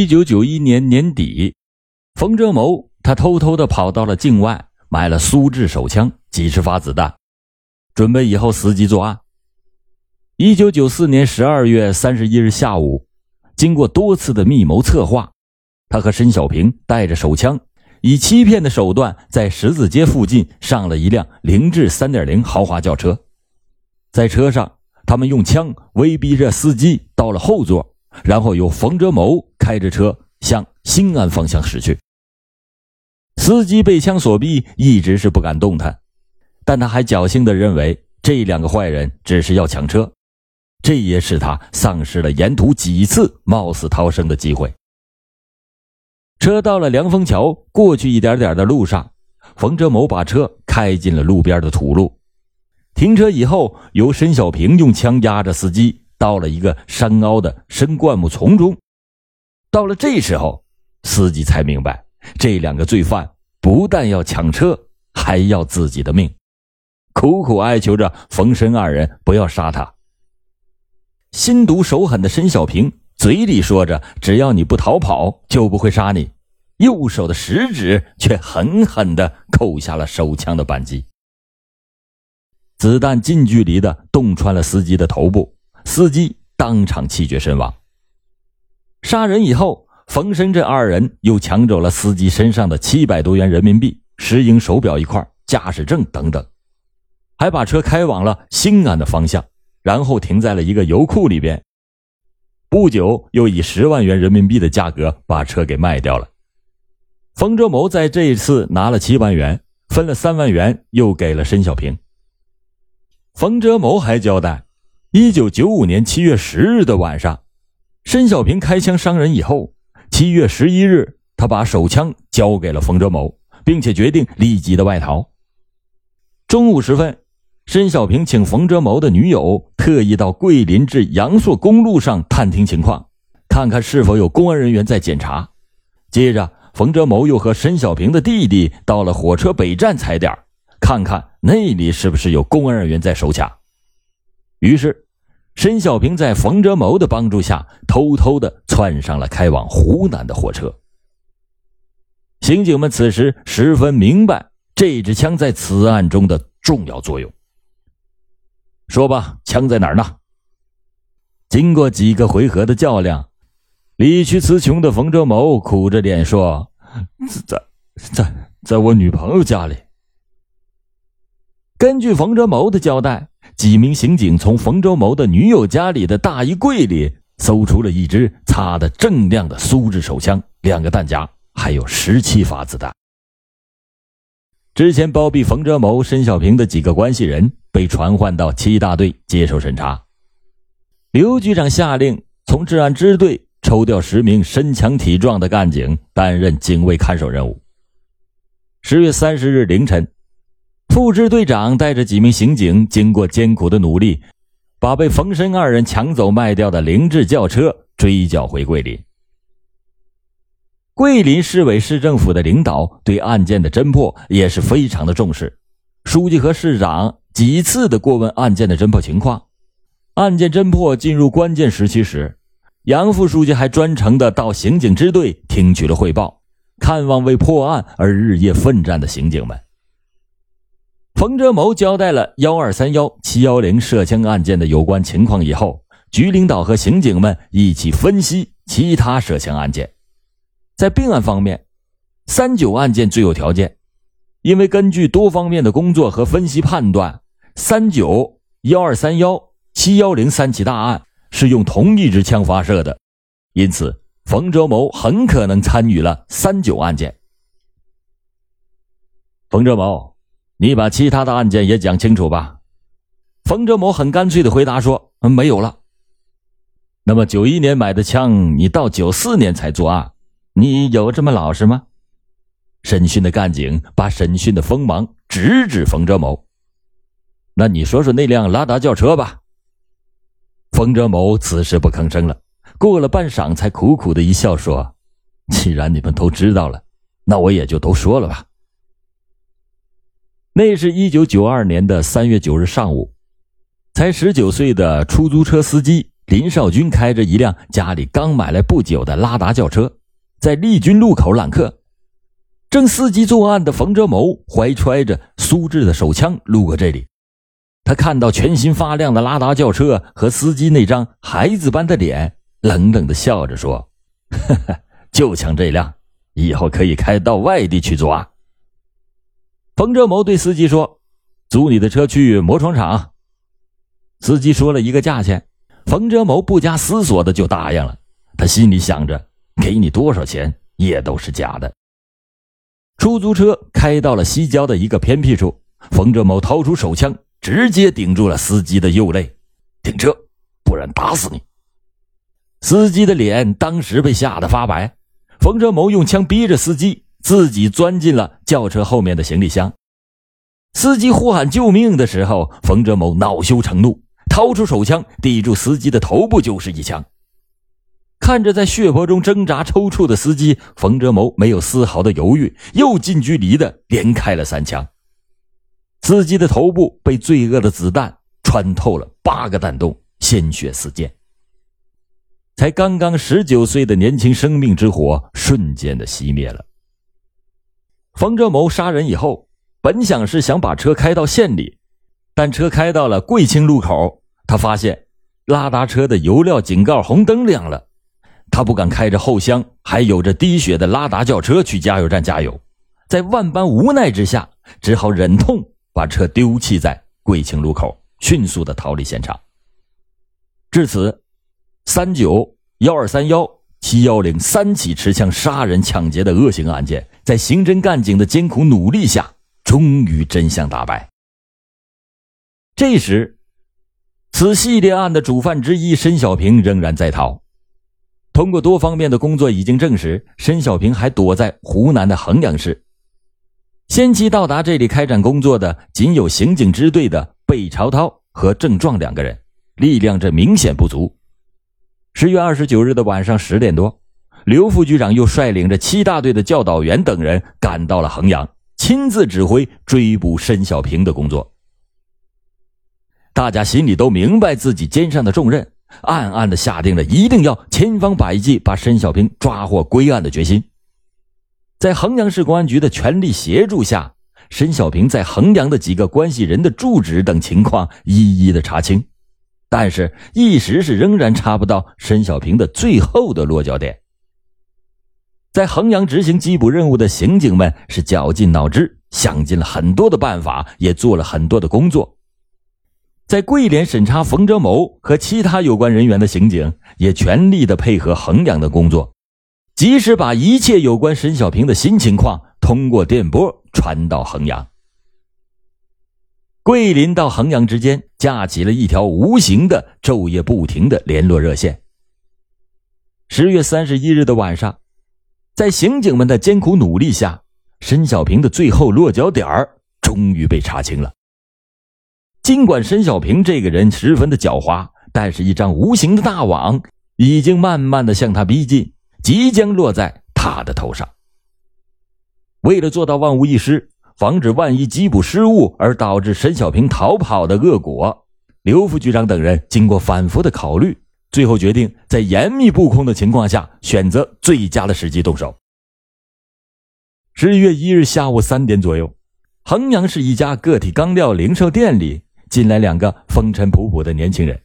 一九九一年年底，冯哲谋他偷偷的跑到了境外，买了苏制手枪几十发子弹，准备以后伺机作案。一九九四年十二月三十一日下午，经过多次的密谋策划，他和申小平带着手枪，以欺骗的手段，在十字街附近上了一辆凌志三点零豪华轿车，在车上，他们用枪威逼着司机到了后座，然后由冯哲谋开着车向新安方向驶去。司机被枪所逼，一直是不敢动弹，但他还侥幸的认为这两个坏人只是要抢车。这也使他丧失了沿途几次冒死逃生的机会。车到了凉风桥过去一点点的路上，冯哲谋把车开进了路边的土路。停车以后，由申小平用枪压着司机，到了一个山凹的深灌木丛中。到了这时候，司机才明白，这两个罪犯不但要抢车，还要自己的命，苦苦哀求着冯申二人不要杀他。心毒手狠的申小平嘴里说着：“只要你不逃跑，就不会杀你。”右手的食指却狠狠地扣下了手枪的扳机。子弹近距离的洞穿了司机的头部，司机当场气绝身亡。杀人以后，冯申这二人又抢走了司机身上的七百多元人民币、石英手表一块、驾驶证等等，还把车开往了新安的方向。然后停在了一个油库里边。不久，又以十万元人民币的价格把车给卖掉了。冯哲谋在这一次拿了七万元，分了三万元又给了申小平。冯哲谋还交代，一九九五年七月十日的晚上，申小平开枪伤人以后，七月十一日，他把手枪交给了冯哲谋，并且决定立即的外逃。中午时分。申小平请冯哲谋的女友特意到桂林至阳朔公路上探听情况，看看是否有公安人员在检查。接着，冯哲谋又和申小平的弟弟到了火车北站踩点，看看那里是不是有公安人员在守卡。于是，申小平在冯哲谋的帮助下，偷偷的窜上了开往湖南的火车。刑警们此时十分明白这支枪在此案中的重要作用。说吧，枪在哪儿呢？经过几个回合的较量，理屈词穷的冯哲谋苦着脸说：“在在在我女朋友家里。”根据冯哲谋的交代，几名刑警从冯哲谋的女友家里的大衣柜里搜出了一支擦得锃亮的苏制手枪、两个弹夹，还有十七发子弹。之前包庇冯哲谋、申小平的几个关系人被传唤到七大队接受审查。刘局长下令从治安支队抽调十名身强体壮的干警担任警卫看守任务。十月三十日凌晨，副支队长带着几名刑警，经过艰苦的努力，把被冯申二人抢走卖掉的凌志轿车追缴回桂林。桂林市委市政府的领导对案件的侦破也是非常的重视，书记和市长几次的过问案件的侦破情况。案件侦破进入关键时期时，杨副书记还专程的到刑警支队听取了汇报，看望为破案而日夜奋战的刑警们。冯哲谋交代了幺二三幺七幺零涉枪案件的有关情况以后，局领导和刑警们一起分析其他涉枪案件。在并案方面，三九案件最有条件，因为根据多方面的工作和分析判断，三九幺二三幺七幺零三起大案是用同一支枪发射的，因此冯哲谋很可能参与了三九案件。冯哲谋，你把其他的案件也讲清楚吧。冯哲谋很干脆的回答说：“，没有了。”那么九一年买的枪，你到九四年才作案。你有这么老实吗？审讯的干警把审讯的锋芒直指冯哲谋。那你说说那辆拉达轿车吧。冯哲谋此时不吭声了，过了半晌才苦苦的一笑说：“既然你们都知道了，那我也就都说了吧。”那是一九九二年的三月九日上午，才十九岁的出租车司机林少军开着一辆家里刚买来不久的拉达轿车，在丽君路口揽客。正伺机作案的冯哲谋怀揣着苏志的手枪路过这里，他看到全新发亮的拉达轿车和司机那张孩子般的脸，冷冷的笑着说：“哈哈，就抢这辆，以后可以开到外地去作”冯哲谋对司机说：“租你的车去磨床厂。”司机说了一个价钱，冯哲谋不加思索的就答应了。他心里想着，给你多少钱也都是假的。出租车开到了西郊的一个偏僻处，冯哲谋掏出手枪，直接顶住了司机的右肋：“停车，不然打死你！”司机的脸当时被吓得发白。冯哲谋用枪逼着司机，自己钻进了轿车后面的行李箱。司机呼喊救命的时候，冯哲谋恼羞成怒。掏出手枪抵住司机的头部就是一枪，看着在血泊中挣扎抽搐的司机，冯哲谋没有丝毫的犹豫，又近距离的连开了三枪。司机的头部被罪恶的子弹穿透了八个弹洞，鲜血四溅。才刚刚十九岁的年轻生命之火瞬间的熄灭了。冯哲谋杀人以后，本想是想把车开到县里，但车开到了贵清路口。他发现拉达车的油料警告红灯亮了，他不敢开着后厢还有着滴血的拉达轿车去加油站加油，在万般无奈之下，只好忍痛把车丢弃在贵清路口，迅速的逃离现场。至此，三九幺二三幺七幺零三起持枪杀人抢劫的恶性案件，在刑侦干警的艰苦努力下，终于真相大白。这时。此系列案的主犯之一申小平仍然在逃。通过多方面的工作，已经证实申小平还躲在湖南的衡阳市。先期到达这里开展工作的仅有刑警支队的贝朝涛和郑壮两个人，力量这明显不足。十月二十九日的晚上十点多，刘副局长又率领着七大队的教导员等人赶到了衡阳，亲自指挥追捕申小平的工作。大家心里都明白自己肩上的重任，暗暗的下定了一定要千方百计把申小平抓获归案的决心。在衡阳市公安局的全力协助下，申小平在衡阳的几个关系人的住址等情况一一的查清，但是，一时是仍然查不到申小平的最后的落脚点。在衡阳执行缉捕任务的刑警们是绞尽脑汁，想尽了很多的办法，也做了很多的工作。在桂林审查冯哲谋和其他有关人员的刑警也全力的配合衡阳的工作，及时把一切有关沈小平的新情况通过电波传到衡阳。桂林到衡阳之间架起了一条无形的、昼夜不停的联络热线。十月三十一日的晚上，在刑警们的艰苦努力下，沈小平的最后落脚点儿终于被查清了。尽管申小平这个人十分的狡猾，但是一张无形的大网已经慢慢的向他逼近，即将落在他的头上。为了做到万无一失，防止万一缉捕失误而导致申小平逃跑的恶果，刘副局长等人经过反复的考虑，最后决定在严密布控的情况下，选择最佳的时机动手。十一月一日下午三点左右，衡阳市一家个体钢料零售店里。进来两个风尘仆仆的年轻人，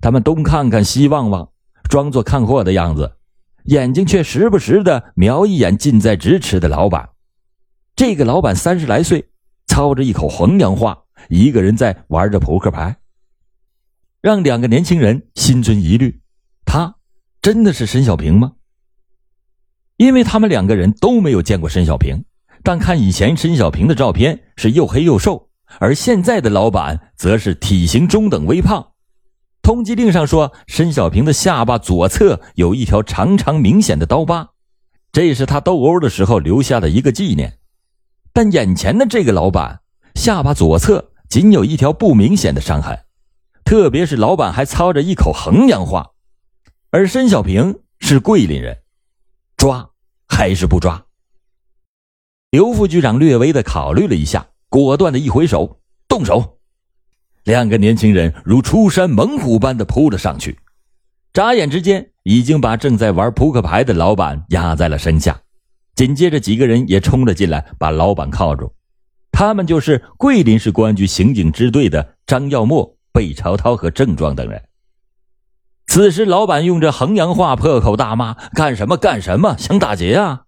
他们东看看西望望，装作看货的样子，眼睛却时不时的瞄一眼近在咫尺的老板。这个老板三十来岁，操着一口衡阳话，一个人在玩着扑克牌，让两个年轻人心存疑虑：他真的是申小平吗？因为他们两个人都没有见过申小平，但看以前申小平的照片是又黑又瘦。而现在的老板则是体型中等微胖，通缉令上说，申小平的下巴左侧有一条长长明显的刀疤，这是他斗殴的时候留下的一个纪念。但眼前的这个老板下巴左侧仅有一条不明显的伤痕，特别是老板还操着一口衡阳话，而申小平是桂林人，抓还是不抓？刘副局长略微的考虑了一下。果断的一挥手，动手！两个年轻人如出山猛虎般的扑了上去。眨眼之间已经把正在玩扑克牌的老板压在了身下。紧接着，几个人也冲了进来，把老板铐住。他们就是桂林市公安局刑警支队的张耀墨、贝朝涛和郑壮等人。此时，老板用着衡阳话破口大骂：“干什么？干什么？想打劫啊！”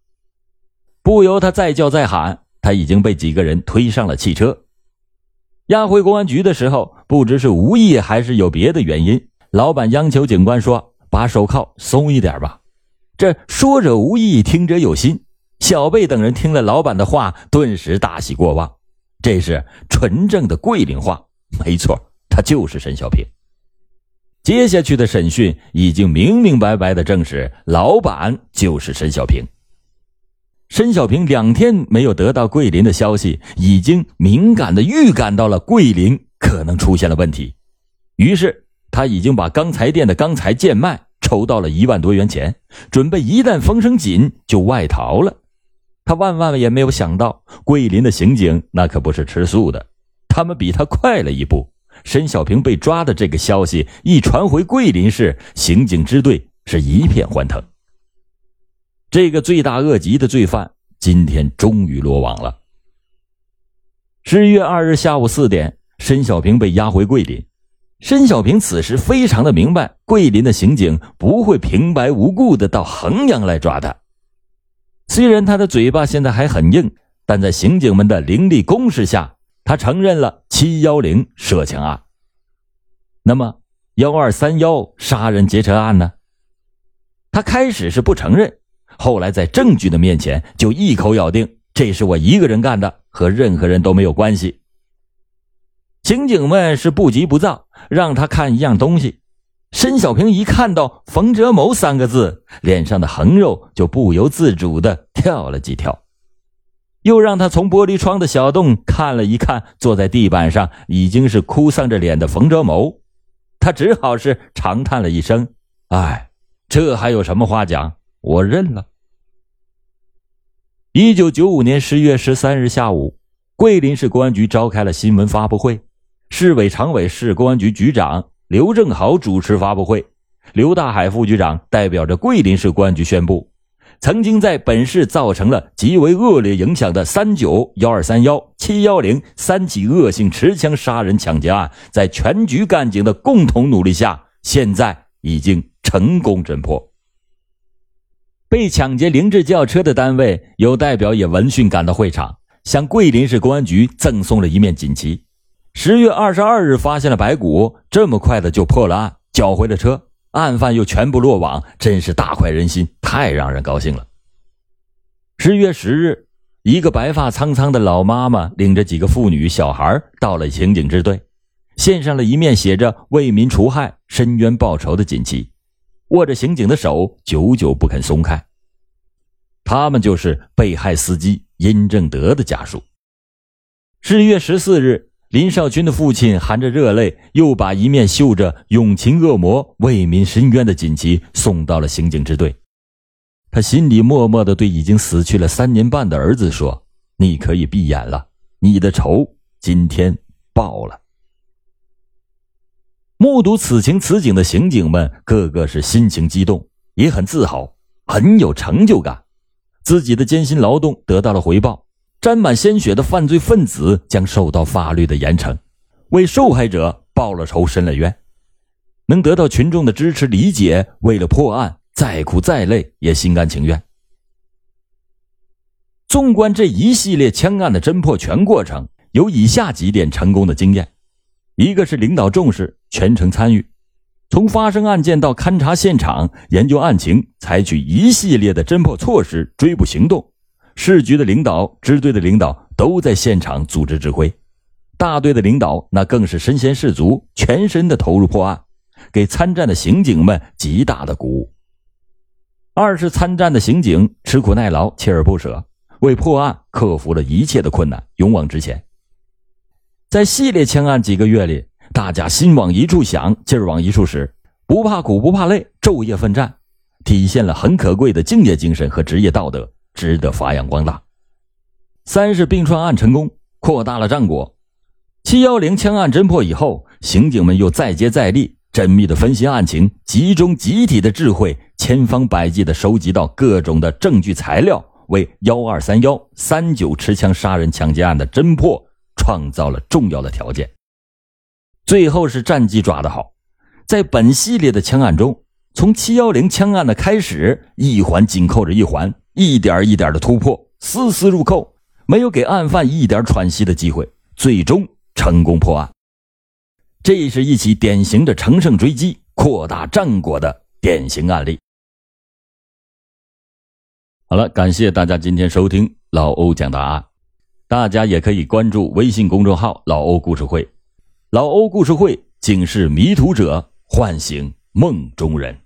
不由他再叫再喊，他已经被几个人推上了汽车，押回公安局的时候，不知是无意还是有别的原因，老板央求警官说：“把手铐松一点吧。”这说者无意，听者有心。小贝等人听了老板的话，顿时大喜过望。这是纯正的桂林话，没错，他就是沈小平。接下去的审讯已经明明白白的证实，老板就是沈小平。沈小平两天没有得到桂林的消息，已经敏感的预感到了桂林可能出现了问题，于是他已经把钢材店的钢材贱卖，筹到了一万多元钱，准备一旦风声紧就外逃了。他万万也没有想到，桂林的刑警那可不是吃素的，他们比他快了一步。申小平被抓的这个消息一传回桂林市，刑警支队是一片欢腾。这个罪大恶极的罪犯今天终于落网了。十一月二日下午四点，申小平被押回桂林。申小平此时非常的明白，桂林的刑警不会平白无故的到衡阳来抓他。虽然他的嘴巴现在还很硬，但在刑警们的凌厉攻势下，他承认了七幺零涉枪案。那么幺二三幺杀人劫车案呢？他开始是不承认，后来在证据的面前就一口咬定这是我一个人干的，和任何人都没有关系。刑警们是不急不躁，让他看一样东西。申小平一看到“冯哲谋”三个字，脸上的横肉就不由自主的跳了几跳。又让他从玻璃窗的小洞看了一看坐在地板上已经是哭丧着脸的冯哲谋，他只好是长叹了一声：“哎，这还有什么话讲？我认了。”一九九五年十月十三日下午，桂林市公安局召开了新闻发布会，市委常委、市公安局局长。刘正豪主持发布会，刘大海副局长代表着桂林市公安局宣布，曾经在本市造成了极为恶劣影响的三九幺二三幺七幺零三起恶性持枪杀人抢劫案，在全局干警的共同努力下，现在已经成功侦破。被抢劫凌志轿车的单位有代表也闻讯赶到会场，向桂林市公安局赠送了一面锦旗。十月二十二日发现了白骨，这么快的就破了案，缴回了车，案犯又全部落网，真是大快人心，太让人高兴了。十月十日，一个白发苍苍的老妈妈领着几个妇女、小孩到了刑警支队，献上了一面写着“为民除害、伸冤报仇”的锦旗，握着刑警的手，久久不肯松开。他们就是被害司机殷正德的家属。十月十四日。林少军的父亲含着热泪，又把一面绣着“永擒恶魔，为民伸冤”的锦旗送到了刑警支队。他心里默默的对已经死去了三年半的儿子说：“你可以闭眼了，你的仇今天报了。”目睹此情此景的刑警们个个是心情激动，也很自豪，很有成就感，自己的艰辛劳动得到了回报。沾满鲜血的犯罪分子将受到法律的严惩，为受害者报了仇、伸了冤，能得到群众的支持理解，为了破案再苦再累也心甘情愿。纵观这一系列枪案的侦破全过程，有以下几点成功的经验：一个是领导重视，全程参与，从发生案件到勘察现场、研究案情，采取一系列的侦破措施、追捕行动。市局的领导、支队的领导都在现场组织指挥，大队的领导那更是身先士卒，全身的投入破案，给参战的刑警们极大的鼓舞。二是参战的刑警吃苦耐劳、锲而不舍，为破案克服了一切的困难，勇往直前。在系列枪案几个月里，大家心往一处想，劲儿往一处使，不怕苦不怕累，昼夜奋战，体现了很可贵的敬业精神和职业道德。值得发扬光大。三是并串案成功，扩大了战果。七幺零枪案侦破以后，刑警们又再接再厉，缜密的分析案情，集中集体的智慧，千方百计的收集到各种的证据材料，为幺二三幺三九持枪杀人抢劫案的侦破创造了重要的条件。最后是战绩抓得好，在本系列的枪案中，从七幺零枪案的开始，一环紧扣着一环，一点一点的突破，丝丝入扣，没有给案犯一点喘息的机会，最终成功破案。这是一起典型的乘胜追击、扩大战果的典型案例。好了，感谢大家今天收听老欧讲答案，大家也可以关注微信公众号“老欧故事会”。老欧故事会警示迷途者，唤醒梦中人。